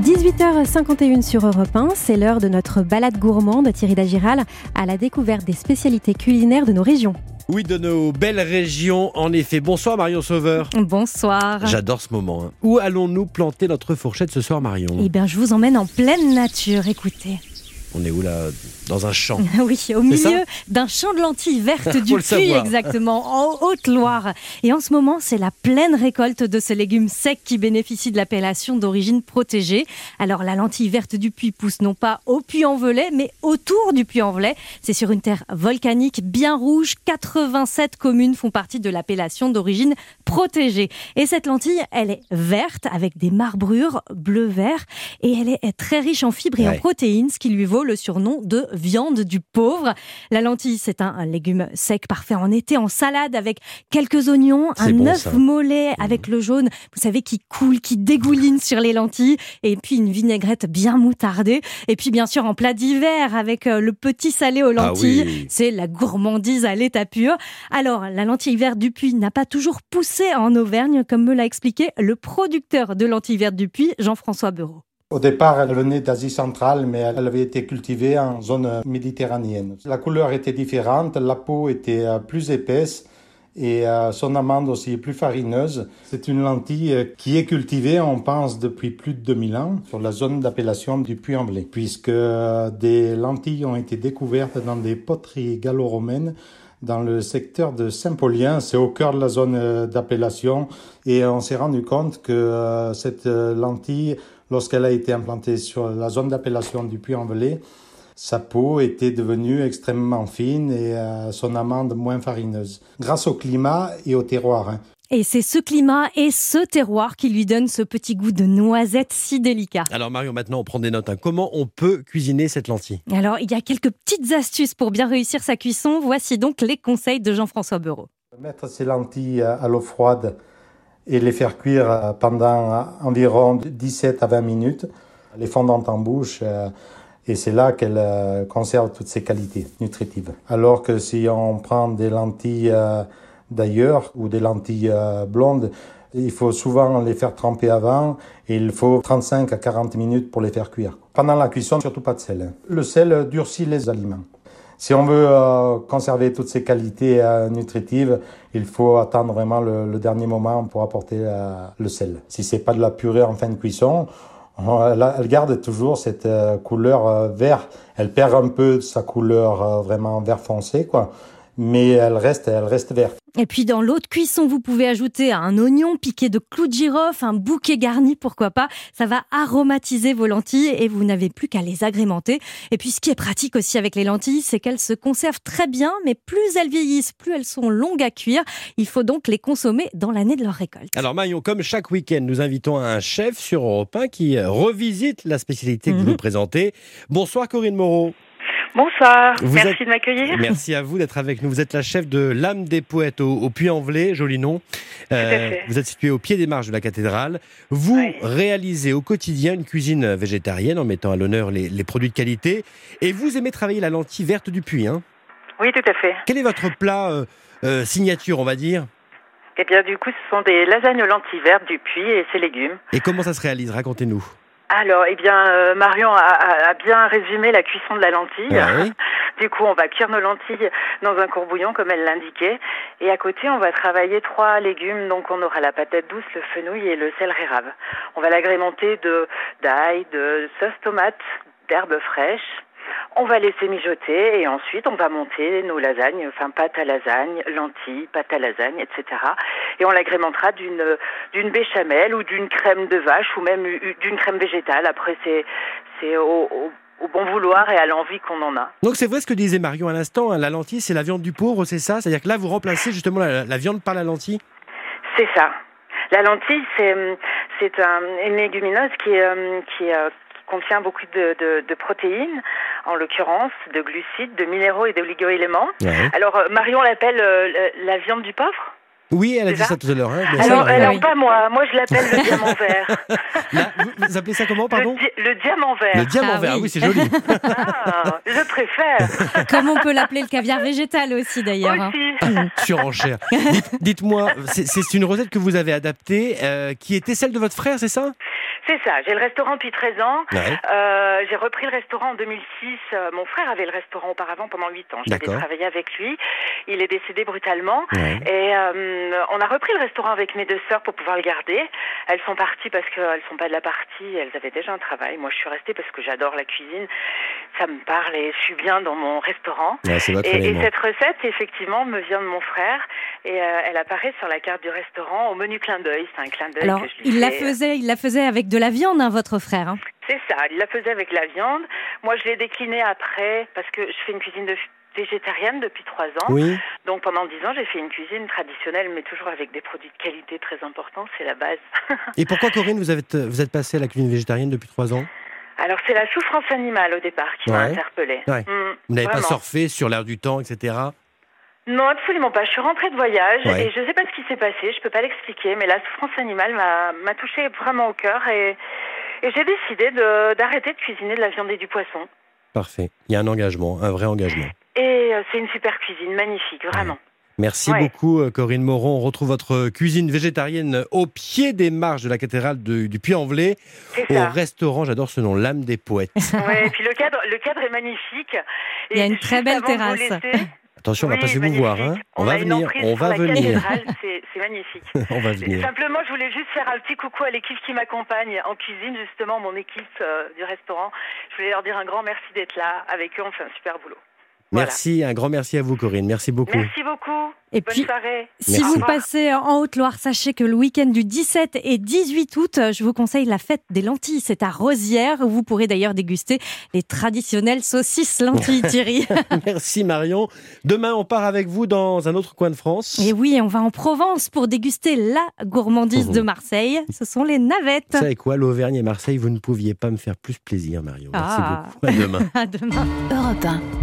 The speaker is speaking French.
18h51 sur Europe 1, c'est l'heure de notre balade gourmande Thierry Dagiral à la découverte des spécialités culinaires de nos régions. Oui, de nos belles régions, en effet. Bonsoir Marion Sauveur. Bonsoir. J'adore ce moment. hein. Où allons-nous planter notre fourchette ce soir Marion? Eh bien, je vous emmène en pleine nature, écoutez. On est où là Dans un champ. Oui, au milieu d'un champ de lentilles vertes du savoir. exactement, en Haute-Loire. Et en ce moment, c'est la pleine récolte de ce légume sec qui bénéficie de l'appellation d'origine protégée. Alors, la lentille verte du Puy pousse non pas au Puy-en-Velay, mais autour du Puy-en-Velay. C'est sur une terre volcanique bien rouge. 87 communes font partie de l'appellation d'origine protégée. Et cette lentille, elle est verte avec des marbrures bleu-vert et elle est très riche en fibres et en protéines, ce qui lui vaut le surnom de viande du pauvre. La lentille, c'est un, un légume sec parfait en été, en salade avec quelques oignons, un bon, œuf ça. Mollet avec le jaune, vous savez, qui coule, qui dégouline sur les lentilles, et puis une vinaigrette bien moutardée. Et puis bien sûr en plat d'hiver avec euh, le petit salé aux Ah lentilles. oui. C'est la gourmandise à l'état pur. Alors, la lentille verte du Puy n'a pas toujours poussé en Auvergne, comme me l'a expliqué le producteur de lentilles vertes du Puy, Jean-François Bureau. Au départ, elle venait d'Asie centrale, mais elle avait été cultivée en zone méditerranéenne. La couleur était différente, la peau était euh, plus épaisse et euh, son amande aussi plus farineuse. C'est une lentille euh, qui est cultivée, on pense, depuis plus de 2000 ans sur la zone d'appellation du Puy-en-Velay, puisque des lentilles ont été découvertes dans des poteries gallo-romaines dans le secteur de Saint-Paulien, c'est au cœur de la zone d'appellation, et on s'est rendu compte que cette lentille, lorsqu'elle a été implantée sur la zone d'appellation du Puy-en-Velay, sa peau était devenue extrêmement fine et euh, son amande moins farineuse, grâce au climat et au terroir. hein. Et c'est ce climat et ce terroir qui lui donnent ce petit goût de noisette si délicat. Alors Marion, maintenant on prend des notes. hein. Comment on peut cuisiner cette lentille? Alors, il y a quelques petites astuces pour bien réussir sa cuisson. Voici donc les conseils de Jean-François Bureau. Mettre ces lentilles à l'eau froide et les faire cuire euh, pendant euh, environ 17 à 20 minutes, les fondant en bouche, euh, et c'est là qu'elles euh, conservent toutes ses qualités nutritives. Alors que si on prend des lentilles d'ailleurs ou des lentilles blondes, il faut souvent les faire tremper avant et il faut 35 à 40 minutes pour les faire cuire. Pendant la cuisson, surtout pas de sel. Le sel durcit les aliments. Si on veut euh, conserver toutes ces qualités euh, nutritives, il faut attendre vraiment le, le dernier moment pour apporter euh, le sel. Si c'est pas de la purée en fin de cuisson, on- elle, a- elle garde toujours cette euh, couleur euh, vert. Elle perd un peu sa couleur euh, vraiment vert foncé, quoi. Mais elle reste, elle reste verte. Et puis dans l'eau de cuisson, vous pouvez ajouter un oignon piqué de clous de girofle, un bouquet garni, pourquoi pas. Ça va aromatiser vos lentilles et vous n'avez plus qu'à les agrémenter. Et puis ce qui est pratique aussi avec les lentilles, c'est qu'elles se conservent très bien, mais plus elles vieillissent, plus elles sont longues à cuire. Il faut donc les consommer dans l'année de leur récolte. Alors Marion, comme chaque week-end, nous invitons un chef sur Europe 1 qui revisite la spécialité que vous Mhm. nous présentez. Bonsoir Corinne Moreau. Bonsoir, Vous merci êtes- de m'accueillir. Merci à vous d'être avec nous. Vous êtes la chef de l'âme des poètes au, au Puy-en-Velay, joli nom. Euh, à fait. vous êtes situé au pied des marches de la cathédrale. Vous réalisez au quotidien une cuisine végétarienne en mettant à l'honneur les, les produits de qualité. Et vous aimez travailler la lentille verte du puits. Hein Oui, tout à fait. Quel est votre plat euh, euh, signature, on va dire? Eh bien, du coup, ce sont des lasagnes aux lentilles vertes du puits et ses légumes. Et comment ça se réalise? Racontez-nous. Alors, eh bien, euh, Marion a, a- a bien résumé la cuisson de la lentille. Ouais. Du coup, on va cuire nos lentilles dans un courbouillon, comme elle l'indiquait. Et à côté, on va travailler trois légumes. Donc, on aura la patate douce, le fenouil et le céleri rave. On va l'agrémenter de d'ail, de sauce tomate, d'herbes fraîches. On va laisser mijoter et ensuite on va monter nos lasagnes, enfin pâte à lasagne, lentilles, pâte à lasagne, etc. Et on l'agrémentera d'une d'une béchamel ou d'une crème de vache ou même d'une crème végétale. Après c'est c'est au, au- au bon vouloir et à l'envie qu'on en a. Donc c'est vrai ce que disait Marion à l'instant, hein, la lentille c'est la viande du pauvre, c'est ça? C'est-à-dire que là vous remplacez justement la, la viande par la lentille? C'est ça. La lentille, c'est c'est un- une légumineuse qui, euh, qui, euh, qui contient beaucoup de, de- de protéines, en l'occurrence de glucides, de minéraux et d'oligo-éléments. Alors euh, Marion l'appelle euh, la la viande du pauvre? Oui, elle a dit ça ça tout à l'heure. hein, Alors, alors pas moi, moi je l'appelle le diamant vert. Là, vous, vous appelez ça comment, pardon le, di- le diamant vert. Le diamant Ah vert, oui. oui, c'est joli. Ah, je préfère. Comme on peut l'appeler le caviar végétal aussi d'ailleurs. hein. Surenchère. Dites- Dites-moi, c'est- c'est une recette que vous avez adaptée, euh, qui était celle de votre frère, c'est ça? C'est ça, j'ai le restaurant depuis 13 ans. Ouais. Euh, j'ai repris le restaurant en 2006. Euh, mon frère avait le restaurant auparavant pendant 8 ans. J'avais D'accord. travaillé avec lui. Il est décédé brutalement. Ouais. Et euh, on a repris le restaurant avec mes deux sœurs pour pouvoir le garder. Elles sont parties parce qu'elles sont pas de la partie. Elles avaient déjà un travail. Moi, je suis restée parce que j'adore la cuisine. Ça me parle et je suis bien dans mon restaurant. Ouais, Et, et cette recette, effectivement, me vient de mon frère et euh, elle apparaît sur la carte du restaurant au menu clin d'œil. C'est un clin d'œil Alors, que je lui il la fais. faisait, il la faisait avec de la viande, hein, votre frère. hein. C'est ça, il la faisait avec la viande. Moi, je l'ai décliné après parce que je fais une cuisine de végétarienne depuis trois ans. Oui, Donc pendant dix ans, j'ai fait une cuisine traditionnelle, mais toujours avec des produits de qualité très importants. C'est la base. et pourquoi Corinne, vous, avez, vous êtes passée à la cuisine végétarienne depuis trois ans? Alors c'est la souffrance animale au départ qui m'a interpellée. Ouais. Mm, Vous n'avez pas surfé sur l'air du temps, etc. Non, absolument pas. Je suis rentrée de voyage Ouais. et je ne sais pas ce qui s'est passé. Je peux pas l'expliquer, mais la souffrance animale m'a touchée vraiment au cœur et, et j'ai décidé d'arrêter de cuisiner de la viande et du poisson. Parfait. Il y a un engagement, un vrai engagement. Et euh, c'est une super cuisine, magnifique, vraiment. Merci Ouais. beaucoup euh, Corinne Moron. On retrouve votre cuisine végétarienne au pied des marches de la cathédrale de- du Puy-en-Velay, au ça. restaurant, j'adore ce nom, l'âme des poètes. Ouais, et puis le cadre, le cadre est magnifique. Il y a une très belle terrasse. Attention, on va Oui, passer vous voir. Hein. On, va venir, on va venir. c'est magnifique. on va venir. Simplement, je voulais juste faire un petit coucou à l'équipe qui m'accompagne en cuisine, justement, mon équipe euh, du restaurant. Je voulais leur dire un grand merci d'être là. Avec eux, on fait un super boulot. Voilà. Merci, un grand merci à vous Corinne. Merci beaucoup. Merci beaucoup. Et Bonne puis, soirée. Si Merci. vous passez en Haute-Loire, sachez que le week-end du 17 et 18 août, je vous conseille la fête des lentilles. C'est à Rosières. où Vous pourrez d'ailleurs déguster les traditionnelles saucisses lentilles Thierry. Merci Marion. Demain, on part avec vous dans un autre coin de France. Et oui, on va en Provence pour déguster la gourmandise de Marseille. Ce sont les navettes. Vous savez quoi, l'Auvergne et Marseille, vous ne pouviez pas me faire plus plaisir, Marion. Merci Ah. beaucoup. À demain. À demain. Europe 1.